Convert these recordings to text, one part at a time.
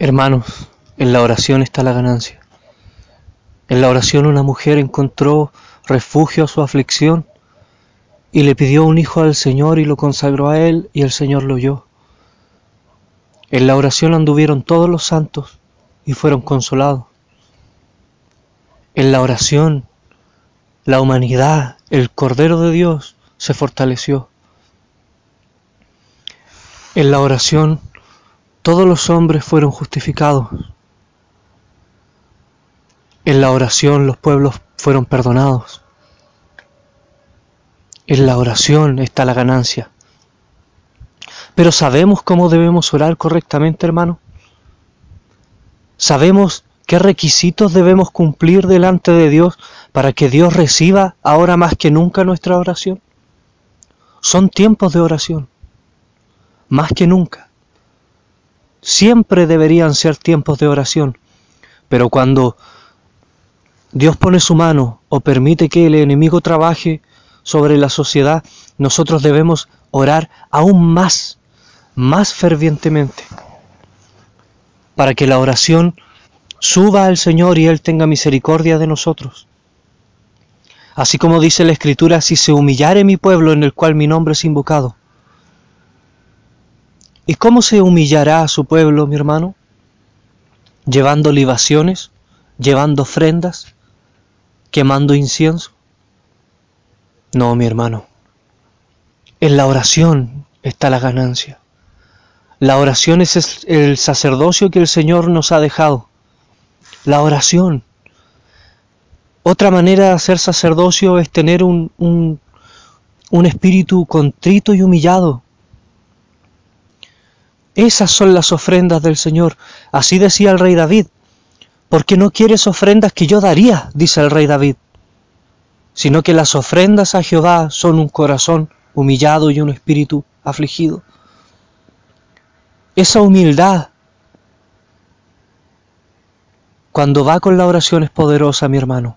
Hermanos, en la oración está la ganancia. En la oración una mujer encontró refugio a su aflicción y le pidió un hijo al Señor y lo consagró a él y el Señor lo oyó. En la oración anduvieron todos los santos y fueron consolados. En la oración la humanidad, el Cordero de Dios, se fortaleció. En la oración todos los hombres fueron justificados. En la oración los pueblos fueron perdonados. En la oración está la ganancia. Pero ¿sabemos cómo debemos orar correctamente, hermano? ¿Sabemos qué requisitos debemos cumplir delante de Dios para que Dios reciba ahora más que nunca nuestra oración? Son tiempos de oración, más que nunca. Siempre deberían ser tiempos de oración, pero cuando Dios pone su mano o permite que el enemigo trabaje sobre la sociedad, nosotros debemos orar aún más, más fervientemente, para que la oración suba al Señor y Él tenga misericordia de nosotros. Así como dice la Escritura, si se humillare mi pueblo en el cual mi nombre es invocado. ¿Y cómo se humillará a su pueblo, mi hermano? Llevando libaciones, llevando ofrendas, quemando incienso. No, mi hermano. En la oración está la ganancia. La oración es el sacerdocio que el Señor nos ha dejado. La oración. Otra manera de hacer sacerdocio es tener un, un, un espíritu contrito y humillado. Esas son las ofrendas del Señor. Así decía el rey David. Porque no quieres ofrendas que yo daría, dice el rey David sino que las ofrendas a Jehová son un corazón humillado y un espíritu afligido. Esa humildad, cuando va con la oración, es poderosa, mi hermano.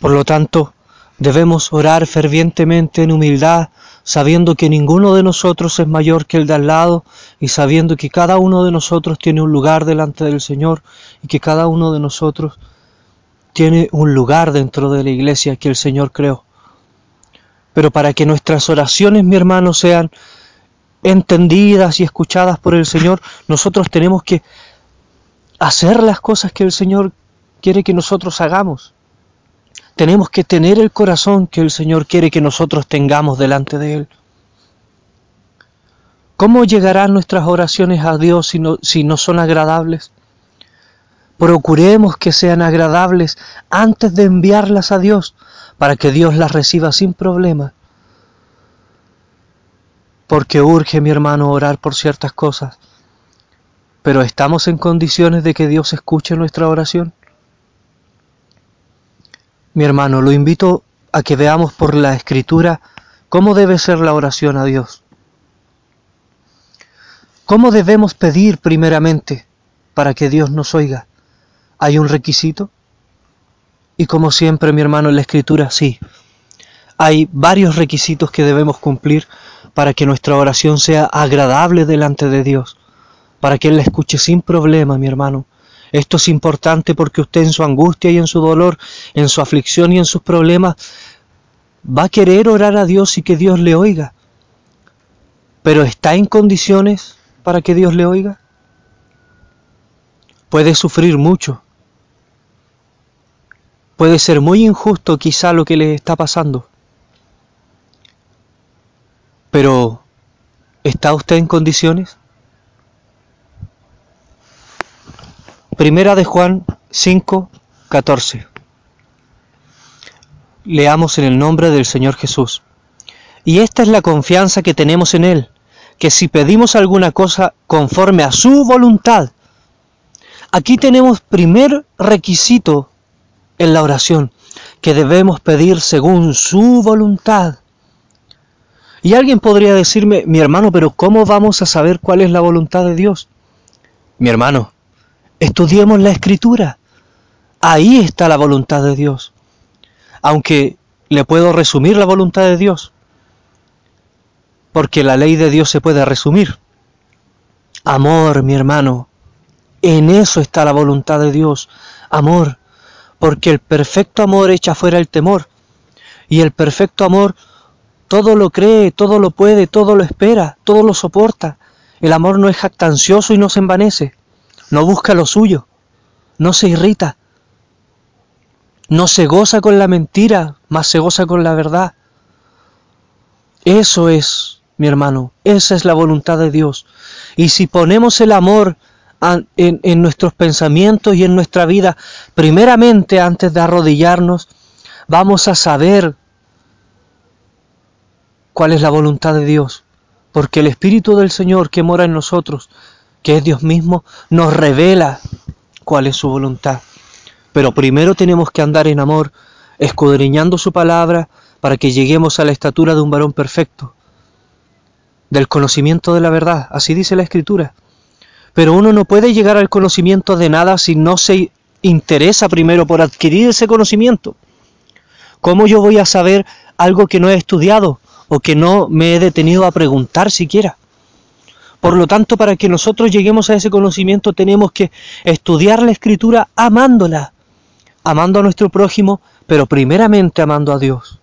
Por lo tanto, debemos orar fervientemente en humildad, sabiendo que ninguno de nosotros es mayor que el de al lado y sabiendo que cada uno de nosotros tiene un lugar delante del Señor y que cada uno de nosotros tiene un lugar dentro de la iglesia que el Señor creó. Pero para que nuestras oraciones, mi hermano, sean entendidas y escuchadas por el Señor, nosotros tenemos que hacer las cosas que el Señor quiere que nosotros hagamos. Tenemos que tener el corazón que el Señor quiere que nosotros tengamos delante de Él. ¿Cómo llegarán nuestras oraciones a Dios si no, son agradables? Procuremos que sean agradables antes de enviarlas a Dios, para que Dios las reciba sin problema. Porque urge, mi hermano, orar por ciertas cosas. Pero ¿estamos en condiciones de que Dios escuche nuestra oración? Mi hermano, lo invito a que veamos por la escritura cómo debe ser la oración a Dios. ¿Cómo debemos pedir primeramente para que Dios nos oiga? ¿Hay un requisito? Y como siempre, mi hermano, en la escritura, sí. Hay varios requisitos que debemos cumplir para que nuestra oración sea agradable delante de Dios, para que Él la escuche sin problema, mi hermano. Esto es importante porque usted en su angustia y en su dolor, en su aflicción y en sus problemas, va a querer orar a Dios y que Dios le oiga. Pero ¿está en condiciones para que Dios le oiga? Puede sufrir mucho, Puede ser muy injusto quizá lo que le está pasando. Pero, ¿está usted en condiciones? Primera de Juan 5, 14. Leamos en el nombre del Señor Jesús. Y esta es la confianza que tenemos en Él, que si pedimos alguna cosa conforme a su voluntad, aquí tenemos primer requisito en la oración, que debemos pedir según su voluntad. Y alguien podría decirme, mi hermano, pero ¿cómo vamos a saber cuál es la voluntad de Dios? Mi hermano, estudiemos la escritura. Ahí está la voluntad de Dios. Aunque le puedo resumir la voluntad de Dios, porque la ley de Dios se puede resumir. Amor, mi hermano. En eso está la voluntad de Dios. Amor. Porque el perfecto amor echa fuera el temor. Y el perfecto amor todo lo cree, todo lo puede, todo lo espera, todo lo soporta. El amor no es jactancioso y no se envanece. No busca lo suyo. No se irrita. No se goza con la mentira, más se goza con la verdad. Eso es, mi hermano, esa es la voluntad de Dios. Y si ponemos el amor en, en, nuestros pensamientos y en nuestra vida, primeramente antes de arrodillarnos, vamos a saber cuál es la voluntad de Dios. Porque el Espíritu del Señor que mora en nosotros, que es Dios mismo, nos revela cuál es su voluntad. Pero primero tenemos que andar en amor, escudriñando su palabra, para que lleguemos a la estatura de un varón perfecto, del conocimiento de la verdad, así dice la Escritura. Pero uno no puede llegar al conocimiento de nada si no se interesa primero por adquirir ese conocimiento. ¿Cómo yo voy a saber algo que no he estudiado o que no me he detenido a preguntar siquiera? Por lo tanto, para que nosotros lleguemos a ese conocimiento tenemos que estudiar la escritura amándola, amando a nuestro prójimo, pero primeramente amando a Dios.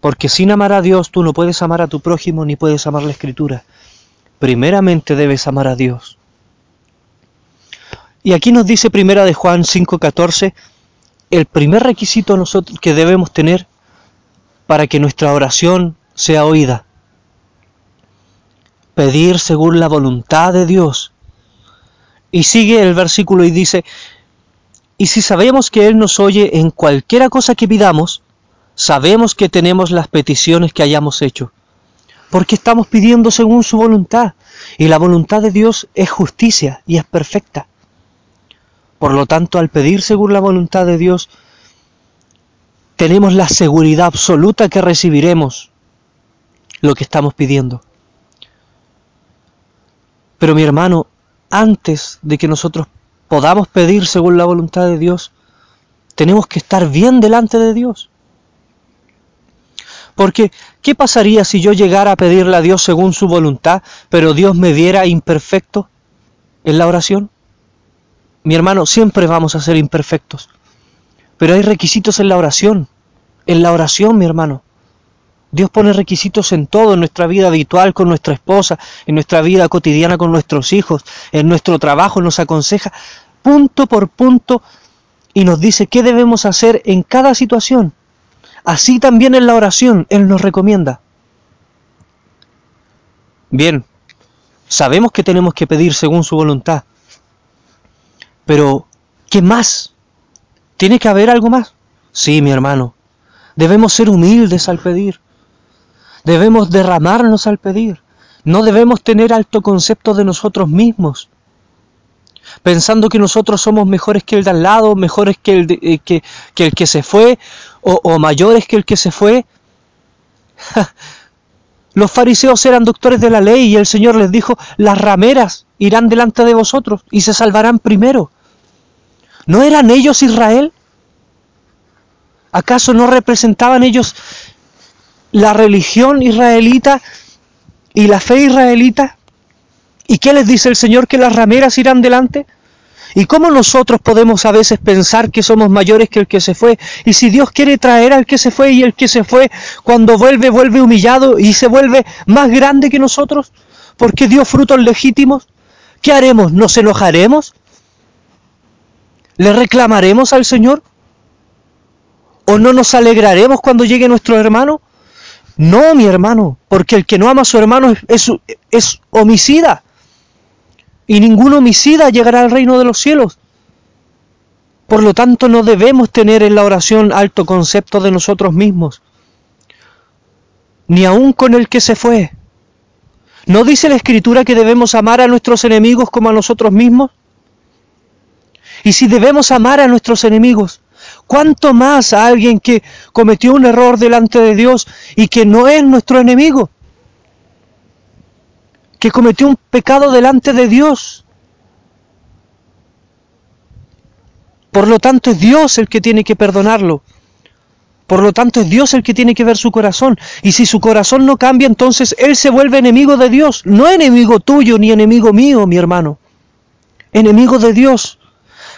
Porque sin amar a Dios tú no puedes amar a tu prójimo ni puedes amar la escritura. Primeramente debes amar a Dios. Y aquí nos dice primera de Juan 5:14, el primer requisito nosotros que debemos tener para que nuestra oración sea oída pedir según la voluntad de Dios. Y sigue el versículo y dice, y si sabemos que Él nos oye en cualquiera cosa que pidamos, sabemos que tenemos las peticiones que hayamos hecho, porque estamos pidiendo según su voluntad, y la voluntad de Dios es justicia y es perfecta. Por lo tanto, al pedir según la voluntad de Dios, tenemos la seguridad absoluta que recibiremos lo que estamos pidiendo. Pero mi hermano, antes de que nosotros podamos pedir según la voluntad de Dios, tenemos que estar bien delante de Dios. Porque, ¿qué pasaría si yo llegara a pedirle a Dios según su voluntad, pero Dios me viera imperfecto en la oración? Mi hermano, siempre vamos a ser imperfectos. Pero hay requisitos en la oración. En la oración, mi hermano. Dios pone requisitos en todo, en nuestra vida habitual con nuestra esposa, en nuestra vida cotidiana con nuestros hijos, en nuestro trabajo, nos aconseja punto por punto y nos dice qué debemos hacer en cada situación. Así también en la oración, Él nos recomienda. Bien, sabemos que tenemos que pedir según su voluntad, pero ¿qué más? ¿Tiene que haber algo más? Sí, mi hermano, debemos ser humildes al pedir Debemos derramarnos al pedir. No debemos tener alto concepto de nosotros mismos, pensando que nosotros somos mejores que el de al lado, mejores que el, eh, que, el que se fue, o, o mayores que el que se fue. Los fariseos eran doctores de la ley y el Señor les dijo, las rameras irán delante de vosotros y se salvarán primero. ¿No eran ellos Israel? ¿Acaso no representaban ellos la religión israelita y la fe israelita? ¿Y qué les dice el Señor? Que las rameras irán delante. ¿Y cómo nosotros podemos a veces pensar que somos mayores que el que se fue? Y si Dios quiere traer al que se fue y el que se fue, cuando vuelve, vuelve humillado y se vuelve más grande que nosotros, porque dio frutos legítimos, ¿qué haremos? ¿Nos enojaremos? ¿Le reclamaremos al Señor? ¿O no nos alegraremos cuando llegue nuestro hermano? No, mi hermano, porque el que no ama a su hermano es, homicida. Y ningún homicida llegará al reino de los cielos. Por lo tanto, no debemos tener en la oración alto concepto de nosotros mismos, ni aun con el que se fue. ¿No dice la Escritura que debemos amar a nuestros enemigos como a nosotros mismos? Y si debemos amar a nuestros enemigos, ¿Cuánto más a alguien que cometió un error delante de Dios y que no es nuestro enemigo? Que cometió un pecado delante de Dios. Por lo tanto es Dios el que tiene que perdonarlo. Por lo tanto, es Dios el que tiene que ver su corazón. Y si su corazón no cambia, entonces Él se vuelve enemigo de Dios. No enemigo tuyo ni enemigo mío, mi hermano. Enemigo de Dios.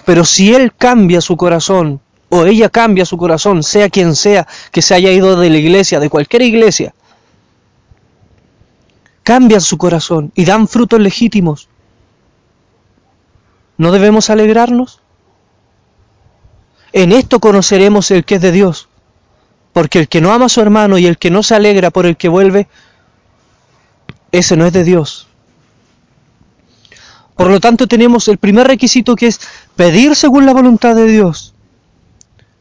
Pero si Él cambia su corazón, o ella cambia su corazón, sea quien sea que se haya ido de la iglesia, de cualquier iglesia, cambian su corazón y dan frutos legítimos. ¿No debemos alegrarnos? En esto conoceremos el que es de Dios, porque el que no ama a su hermano y el que no se alegra por el que vuelve, ese no es de Dios. Por lo tanto tenemos el primer requisito que es pedir según la voluntad de Dios,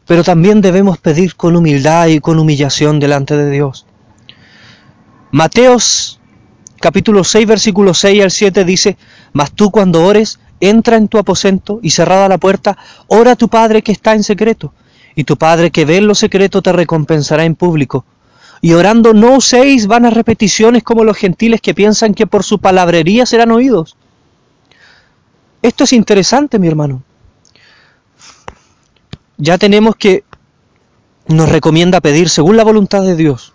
pero también debemos pedir con humildad y con humillación delante de Dios. Mateos capítulo 6, versículo 6 al 7 dice, Mas tú cuando ores, entra en tu aposento y cerrada la puerta, ora a tu Padre que está en secreto, y tu Padre que ve en lo secreto te recompensará en público. Y orando no uséis vanas repeticiones como los gentiles que piensan que por su palabrería serán oídos. Esto es interesante, mi hermano. Ya tenemos que nos recomienda pedir según la voluntad de Dios.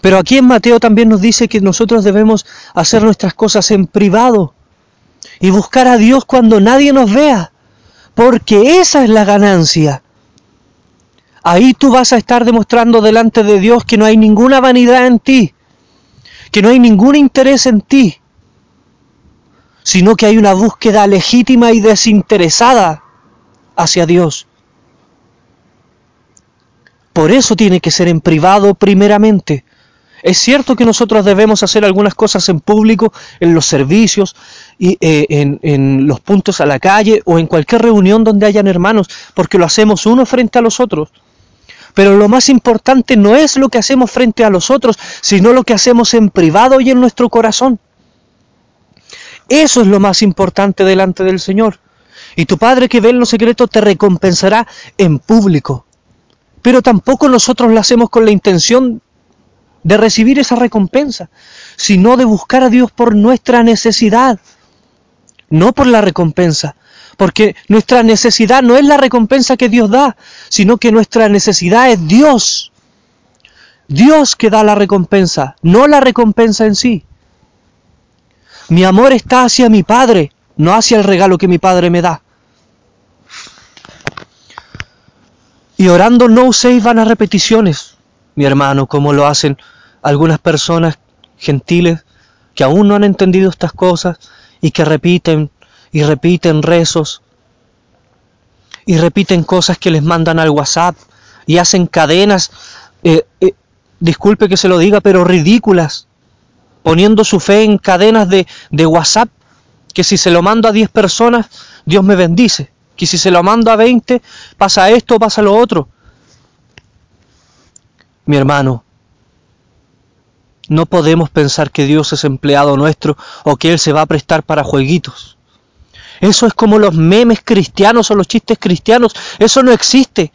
Pero aquí en Mateo también nos dice que nosotros debemos hacer nuestras cosas en privado y buscar a Dios cuando nadie nos vea, porque esa es la ganancia. Ahí tú vas a estar demostrando delante de Dios que no hay ninguna vanidad en ti, que no hay ningún interés en ti, sino que hay una búsqueda legítima y desinteresada hacia Dios. Por eso tiene que ser en privado primeramente, es cierto que nosotros debemos hacer algunas cosas en público, en los servicios, y, eh, en, los puntos a la calle o en cualquier reunión donde hayan hermanos, porque lo hacemos uno frente a los otros. Pero lo más importante no es lo que hacemos frente a los otros, sino lo que hacemos en privado y en nuestro corazón. Eso es lo más importante delante del Señor. Y tu Padre que ve en lo secreto te recompensará en público. Pero tampoco nosotros lo hacemos con la intención de recibir esa recompensa, sino de buscar a Dios por nuestra necesidad, no por la recompensa. Porque nuestra necesidad no es la recompensa que Dios da, sino que nuestra necesidad es Dios. Dios que da la recompensa, no la recompensa en sí. Mi amor está hacia mi Padre, no hacia el regalo que mi Padre me da. Y orando no uséis vanas repeticiones, mi hermano, como lo hacen algunas personas gentiles que aún no han entendido estas cosas y que repiten y repiten rezos y repiten cosas que les mandan al WhatsApp y hacen cadenas, eh, eh, disculpe que se lo diga, pero ridículas, poniendo su fe en cadenas de, de WhatsApp, que si se lo mando a 10 personas, Dios me bendice, que si se lo mando a 20, pasa esto, pasa lo otro. Mi hermano, no podemos pensar que Dios es empleado nuestro o que Él se va a prestar para jueguitos. Eso es como los memes cristianos o los chistes cristianos. Eso no existe.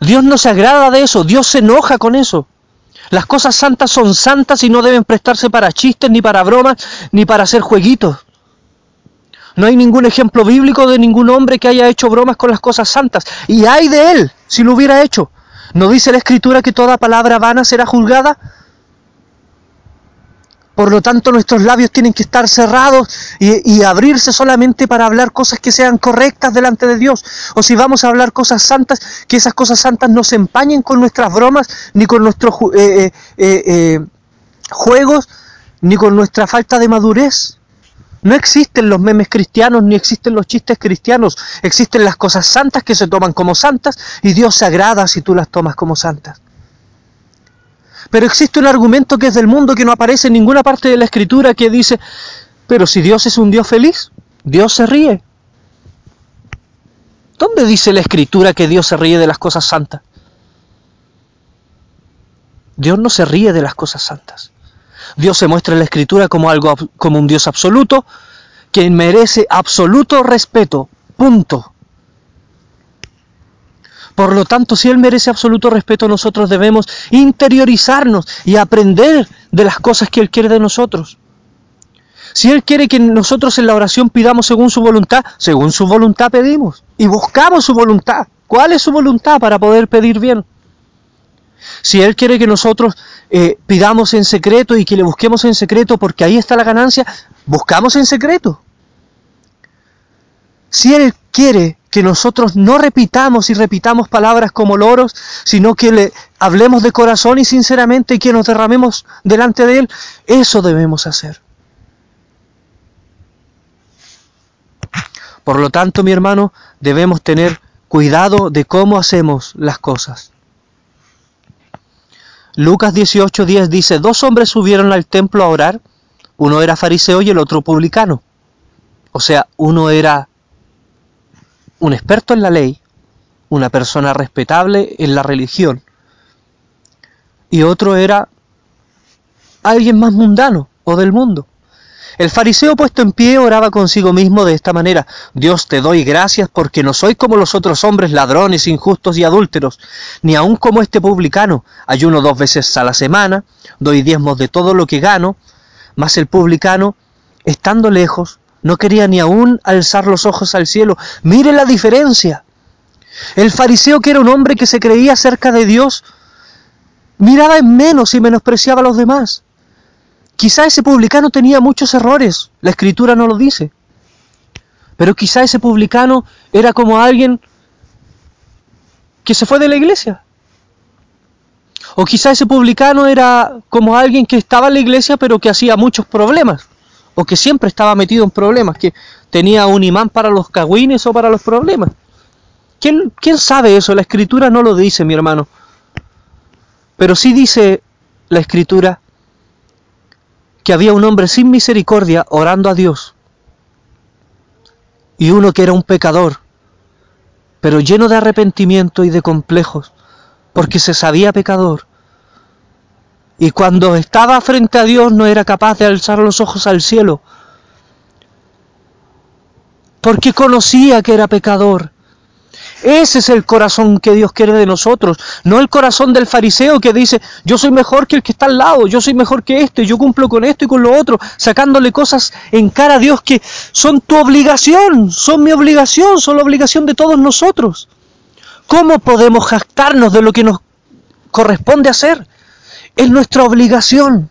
Dios no se agrada de eso. Dios se enoja con eso. Las cosas santas son santas y no deben prestarse para chistes, ni para bromas, ni para hacer jueguitos. No hay ningún ejemplo bíblico de ningún hombre que haya hecho bromas con las cosas santas. Y hay de él si lo hubiera hecho. ¿No dice la Escritura que toda palabra vana será juzgada? Por lo tanto, nuestros labios tienen que estar cerrados y, abrirse solamente para hablar cosas que sean correctas delante de Dios. O si vamos a hablar cosas santas, que esas cosas santas no se empañen con nuestras bromas, ni con nuestros eh, eh, eh, juegos, ni con nuestra falta de madurez. No existen los memes cristianos ni existen los chistes cristianos. Existen las cosas santas que se toman como santas y Dios se agrada si tú las tomas como santas. Pero existe un argumento que es del mundo que no aparece en ninguna parte de la escritura que dice, pero si Dios es un Dios feliz, Dios se ríe. ¿Dónde dice la escritura que Dios se ríe de las cosas santas? Dios no se ríe de las cosas santas. Dios se muestra en la escritura como algo como un Dios absoluto que merece absoluto respeto. Punto. Por lo tanto, si Él merece absoluto respeto, nosotros debemos interiorizarnos y aprender de las cosas que Él quiere de nosotros. Si Él quiere que nosotros en la oración pidamos según su voluntad, según su voluntad pedimos y buscamos su voluntad. ¿Cuál es su voluntad para poder pedir bien? Si Él quiere que nosotros eh, pidamos en secreto y que le busquemos en secreto porque ahí está la ganancia, buscamos en secreto. Si Él quiere que nosotros no repitamos y repitamos palabras como loros, sino que le hablemos de corazón y sinceramente y que nos derramemos delante de Él, eso debemos hacer. Por lo tanto, mi hermano, debemos tener cuidado de cómo hacemos las cosas. Lucas 18:10 dice, dos hombres subieron al templo a orar, uno era fariseo y el otro publicano. O sea, uno era un experto en la ley, una persona respetable en la religión, y otro era alguien más mundano o del mundo. El fariseo puesto en pie oraba consigo mismo de esta manera, Dios te doy gracias porque no soy como los otros hombres ladrones, injustos y adúlteros, ni aun como este publicano, ayuno dos veces a la semana, doy diezmos de todo lo que gano, mas el publicano, estando lejos, no quería ni aún alzar los ojos al cielo. Mire la diferencia. El fariseo, que era un hombre que se creía cerca de Dios, miraba en menos y menospreciaba a los demás. Quizá ese publicano tenía muchos errores, la escritura no lo dice. Pero quizá ese publicano era como alguien que se fue de la iglesia. O quizá ese publicano era como alguien que estaba en la iglesia pero que hacía muchos problemas. O que siempre estaba metido en problemas, que tenía un imán para los cagüines o para los problemas. ¿Quién, ¿Quién sabe eso? La escritura no lo dice, mi hermano. Pero sí dice la escritura que había un hombre sin misericordia orando a Dios y uno que era un pecador, pero lleno de arrepentimiento y de complejos, porque se sabía pecador. Y cuando estaba frente a Dios no era capaz de alzar los ojos al cielo, porque conocía que era pecador ese es el corazón que Dios quiere de nosotros, no el corazón del fariseo que dice, yo soy mejor que el que está al lado, yo soy mejor que este, yo cumplo con esto y con lo otro, sacándole cosas en cara a Dios que son tu obligación, son mi obligación, son la obligación de todos nosotros. ¿Cómo podemos jactarnos de lo que nos corresponde hacer? Es nuestra obligación.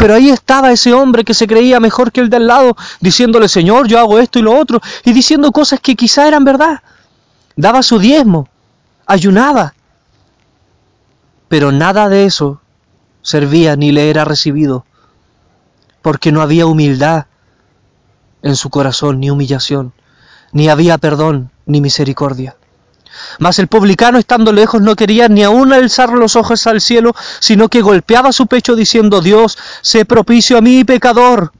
Pero ahí estaba ese hombre que se creía mejor que el de al lado, diciéndole, Señor, yo hago esto y lo otro, y diciendo cosas que quizá eran verdad. Daba su diezmo, ayunaba. Pero nada de eso servía ni le era recibido, porque no había humildad en su corazón, ni humillación, ni había perdón, ni misericordia. Mas el publicano, estando lejos, no quería ni aún alzar los ojos al cielo, sino que golpeaba su pecho diciendo, Dios, sé propicio a mí, pecador.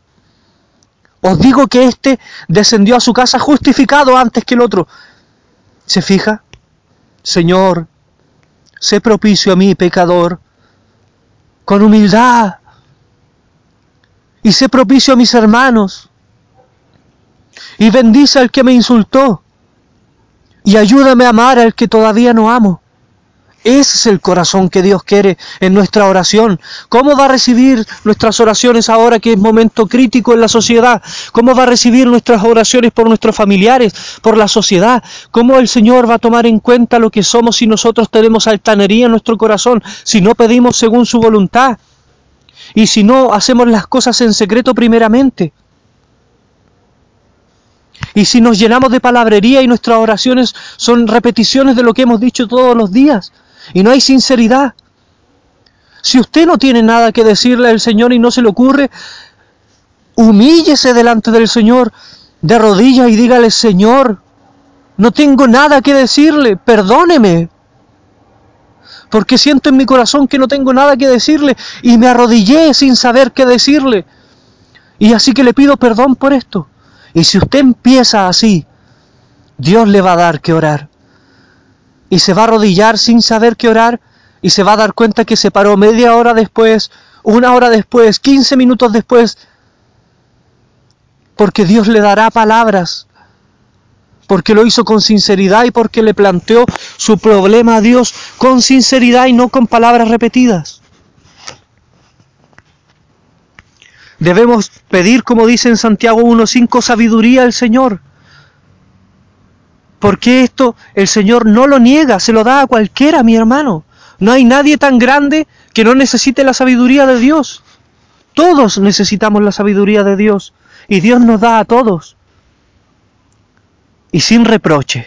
Os digo que éste descendió a su casa justificado antes que el otro. ¿Se fija? Señor, sé propicio a mí, pecador, con humildad. Y sé propicio a mis hermanos. Y bendice al que me insultó y ayúdame a amar al que todavía no amo. Ese es el corazón que Dios quiere en nuestra oración. ¿Cómo va a recibir nuestras oraciones ahora que es momento crítico en la sociedad? ¿Cómo va a recibir nuestras oraciones por nuestros familiares, por la sociedad? ¿Cómo el Señor va a tomar en cuenta lo que somos si nosotros tenemos altanería en nuestro corazón, si no pedimos según su voluntad? Y si no hacemos las cosas en secreto primeramente. Y si nos llenamos de palabrería y nuestras oraciones son repeticiones de lo que hemos dicho todos los días y no hay sinceridad. Si usted no tiene nada que decirle al Señor y no se le ocurre, humíllese delante del Señor de rodillas y dígale, Señor, no tengo nada que decirle, perdóneme. Porque siento en mi corazón que no tengo nada que decirle y me arrodillé sin saber qué decirle. Y así que le pido perdón por esto. Y si usted empieza así, Dios le va a dar que orar. Y se va a arrodillar sin saber qué orar y se va a dar cuenta que se paró media hora después, una hora después, quince minutos después, porque Dios le dará palabras, porque lo hizo con sinceridad y porque le planteó su problema a Dios con sinceridad y no con palabras repetidas. Debemos pedir, como dice en Santiago 1.5, sabiduría al Señor. Porque esto el Señor no lo niega, se lo da a cualquiera, mi hermano. No hay nadie tan grande que no necesite la sabiduría de Dios. Todos necesitamos la sabiduría de Dios y Dios nos da a todos. Y sin reproche.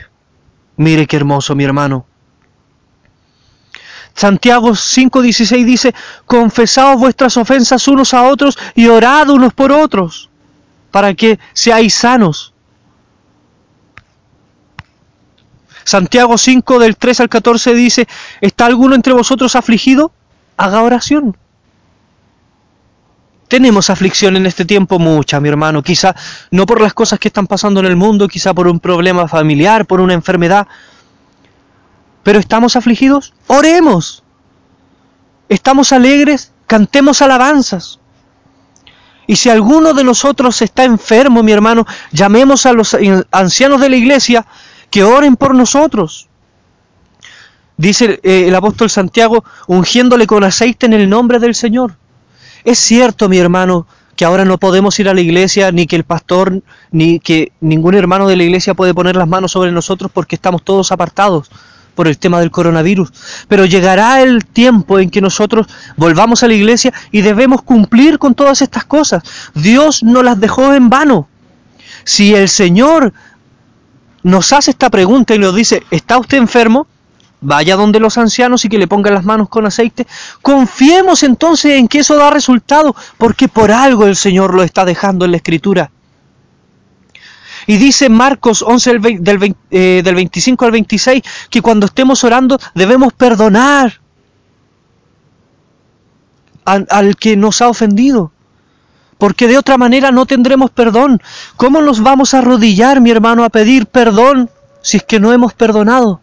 Mire qué hermoso, mi hermano. Santiago 5:16 dice, confesaos vuestras ofensas unos a otros y orad unos por otros, para que seáis sanos. Santiago 5 del 3 al 14 dice, ¿está alguno entre vosotros afligido? Haga oración. Tenemos aflicción en este tiempo mucha, mi hermano, quizá no por las cosas que están pasando en el mundo, quizá por un problema familiar, por una enfermedad, pero estamos afligidos, oremos. Estamos alegres, cantemos alabanzas. Y si alguno de nosotros está enfermo, mi hermano, llamemos a los ancianos de la iglesia que oren por nosotros. Dice eh, el apóstol Santiago, ungiéndole con aceite en el nombre del Señor. Es cierto, mi hermano, que ahora no podemos ir a la iglesia, ni que el pastor, ni que ningún hermano de la iglesia puede poner las manos sobre nosotros porque estamos todos apartados por el tema del coronavirus. Pero llegará el tiempo en que nosotros volvamos a la iglesia y debemos cumplir con todas estas cosas. Dios no las dejó en vano. Si el Señor nos hace esta pregunta y nos dice, ¿está usted enfermo? Vaya donde los ancianos y que le pongan las manos con aceite. Confiemos entonces en que eso da resultado, porque por algo el Señor lo está dejando en la Escritura. Y dice Marcos 11 del, 25 eh, al 26 que cuando estemos orando debemos perdonar al, al que nos ha ofendido. Porque de otra manera no tendremos perdón. ¿Cómo nos vamos a arrodillar, mi hermano, a pedir perdón si es que no hemos perdonado?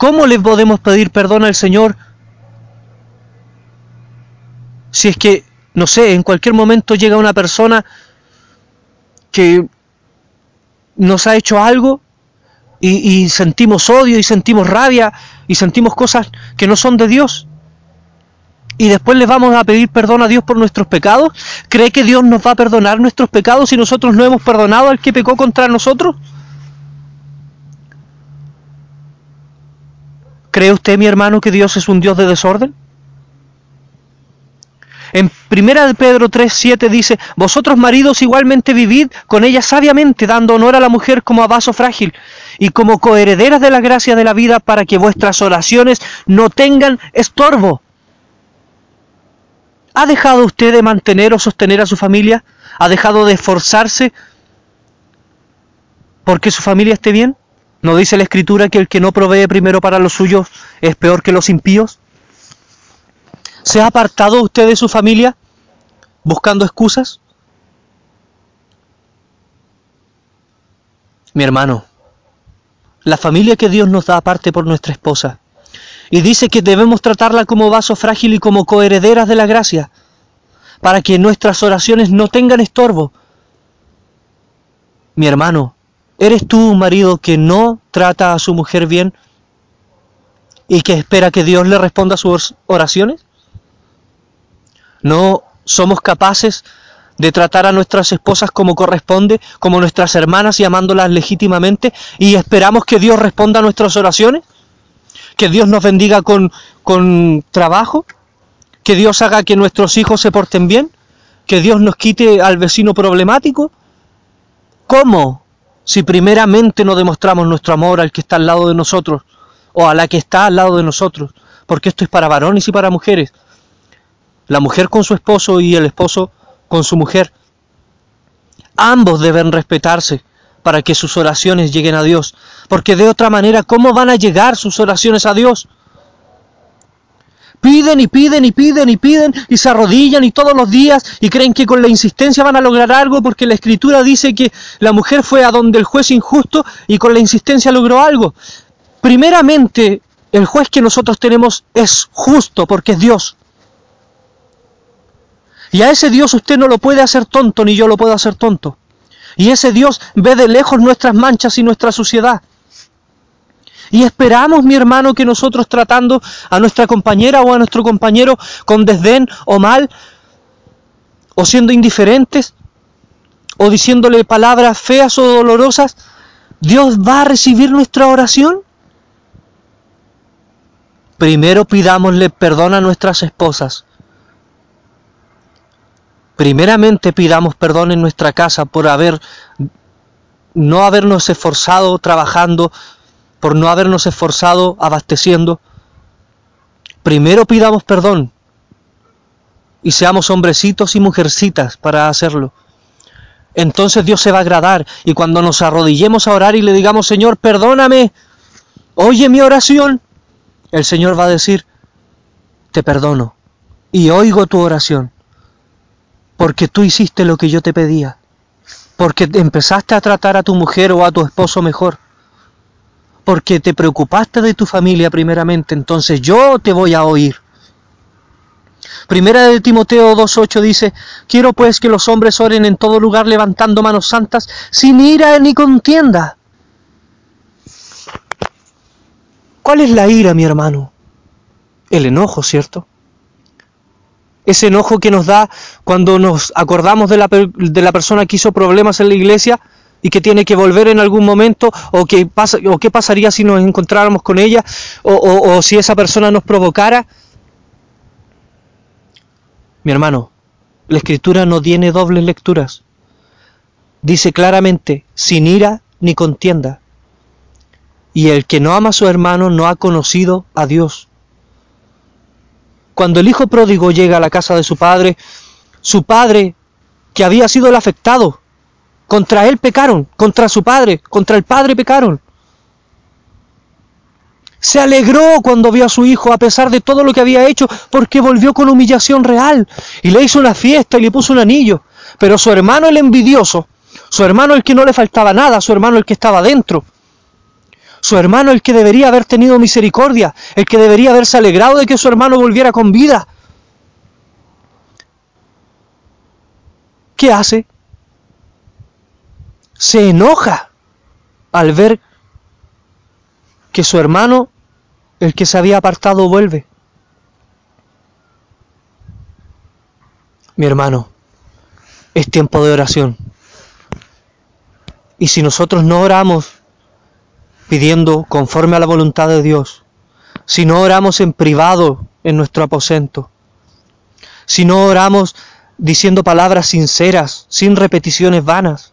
¿Cómo le podemos pedir perdón al Señor si es que no sé, en cualquier momento llega una persona que nos ha hecho algo y, sentimos odio y sentimos rabia y sentimos cosas que no son de Dios. Y después le vamos a pedir perdón a Dios por nuestros pecados. ¿Cree que Dios nos va a perdonar nuestros pecados si nosotros no hemos perdonado al que pecó contra nosotros? ¿Cree usted, mi hermano, que Dios es un Dios de desorden? En 1 de Pedro 3:7 dice, vosotros maridos igualmente vivid con ella sabiamente, dando honor a la mujer como a vaso frágil y como coherederas de la gracia de la vida para que vuestras oraciones no tengan estorbo. ¿Ha dejado usted de mantener o sostener a su familia? ¿Ha dejado de esforzarse porque su familia esté bien? ¿No dice la escritura que el que no provee primero para los suyos es peor que los impíos? ¿Se ha apartado usted de su familia buscando excusas? Mi hermano, la familia que Dios nos da aparte por nuestra esposa, y dice que debemos tratarla como vaso frágil y como coherederas de la gracia, para que nuestras oraciones no tengan estorbo. Mi hermano, ¿eres tú un marido que no trata a su mujer bien y que espera que Dios le responda a sus oraciones? No somos capaces de tratar a nuestras esposas como corresponde, como nuestras hermanas y amándolas legítimamente, y esperamos que Dios responda a nuestras oraciones, que Dios nos bendiga con, con trabajo, que Dios haga que nuestros hijos se porten bien, que Dios nos quite al vecino problemático. ¿Cómo? Si primeramente no demostramos nuestro amor al que está al lado de nosotros, o a la que está al lado de nosotros, porque esto es para varones y para mujeres la mujer con su esposo y el esposo con su mujer. Ambos deben respetarse para que sus oraciones lleguen a Dios, porque de otra manera, ¿cómo van a llegar sus oraciones a Dios? Piden y piden y piden y piden y se arrodillan y todos los días y creen que con la insistencia van a lograr algo porque la escritura dice que la mujer fue a donde el juez injusto y con la insistencia logró algo. Primeramente, el juez que nosotros tenemos es justo porque es Dios. Y a ese Dios usted no lo puede hacer tonto, ni yo lo puedo hacer tonto. Y ese Dios ve de lejos nuestras manchas y nuestra suciedad. Y esperamos, mi hermano, que nosotros tratando a nuestra compañera o a nuestro compañero con desdén o mal, o siendo indiferentes, o diciéndole palabras feas o dolorosas, ¿Dios va a recibir nuestra oración? Primero pidámosle perdón a nuestras esposas. Primeramente pidamos perdón en nuestra casa por haber no habernos esforzado trabajando, por no habernos esforzado abasteciendo. Primero pidamos perdón y seamos hombrecitos y mujercitas para hacerlo. Entonces Dios se va a agradar y cuando nos arrodillemos a orar y le digamos, Señor, perdóname, oye mi oración, el Señor va a decir, te perdono y oigo tu oración, porque tú hiciste lo que yo te pedía, porque empezaste a tratar a tu mujer o a tu esposo mejor, porque te preocupaste de tu familia primeramente, entonces yo te voy a oír. Primera de Timoteo 2.8 dice, quiero pues que los hombres oren en todo lugar levantando manos santas, sin ira ni contienda. ¿Cuál es la ira, mi hermano? El enojo, ¿cierto? Ese enojo que nos da cuando nos acordamos de la, de la persona que hizo problemas en la iglesia y que tiene que volver en algún momento, o, que pasa, o qué pasaría si nos encontráramos con ella, o, o si esa persona nos provocara. Mi hermano, la escritura no tiene dobles lecturas. Dice claramente, sin ira ni contienda. Y el que no ama a su hermano no ha conocido a Dios. Cuando el hijo pródigo llega a la casa de su padre, su padre, que había sido el afectado, contra él pecaron, contra su padre, contra el padre pecaron. Se alegró cuando vio a su hijo a pesar de todo lo que había hecho porque volvió con humillación real y le hizo una fiesta y le puso un anillo. Pero su hermano el envidioso, su hermano el que no le faltaba nada, su hermano el que estaba dentro, su hermano el que debería haber tenido misericordia, el que debería haberse alegrado de que su hermano volviera con vida. ¿Qué hace? Se enoja al ver que su hermano, el que se había apartado, vuelve. Mi hermano, es tiempo de oración. Y si nosotros no oramos pidiendo conforme a la voluntad de Dios, si no oramos en privado en nuestro aposento, si no oramos diciendo palabras sinceras, sin repeticiones vanas,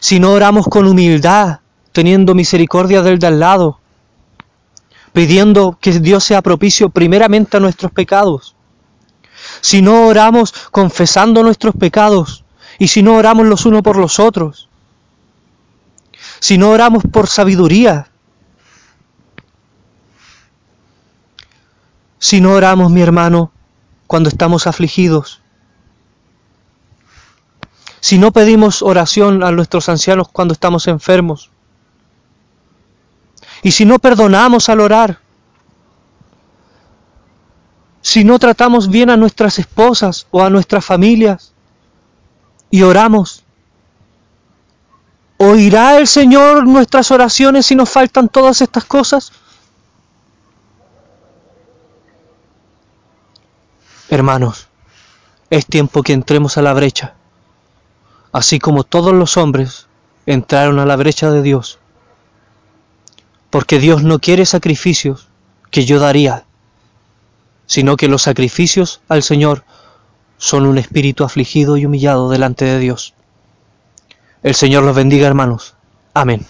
si no oramos con humildad, teniendo misericordia del de al lado, pidiendo que Dios sea propicio primeramente a nuestros pecados. Si no oramos confesando nuestros pecados y si no oramos los unos por los otros, si no oramos por sabiduría, si no oramos, mi hermano, cuando estamos afligidos, si no pedimos oración a nuestros ancianos cuando estamos enfermos, y si no perdonamos al orar, si no tratamos bien a nuestras esposas o a nuestras familias y oramos, ¿oirá el Señor nuestras oraciones si nos faltan todas estas cosas? Hermanos, es tiempo que entremos a la brecha, así como todos los hombres entraron a la brecha de Dios porque Dios no quiere sacrificios que yo daría, sino que los sacrificios al Señor son un espíritu afligido y humillado delante de Dios. El Señor los bendiga, hermanos. Amén.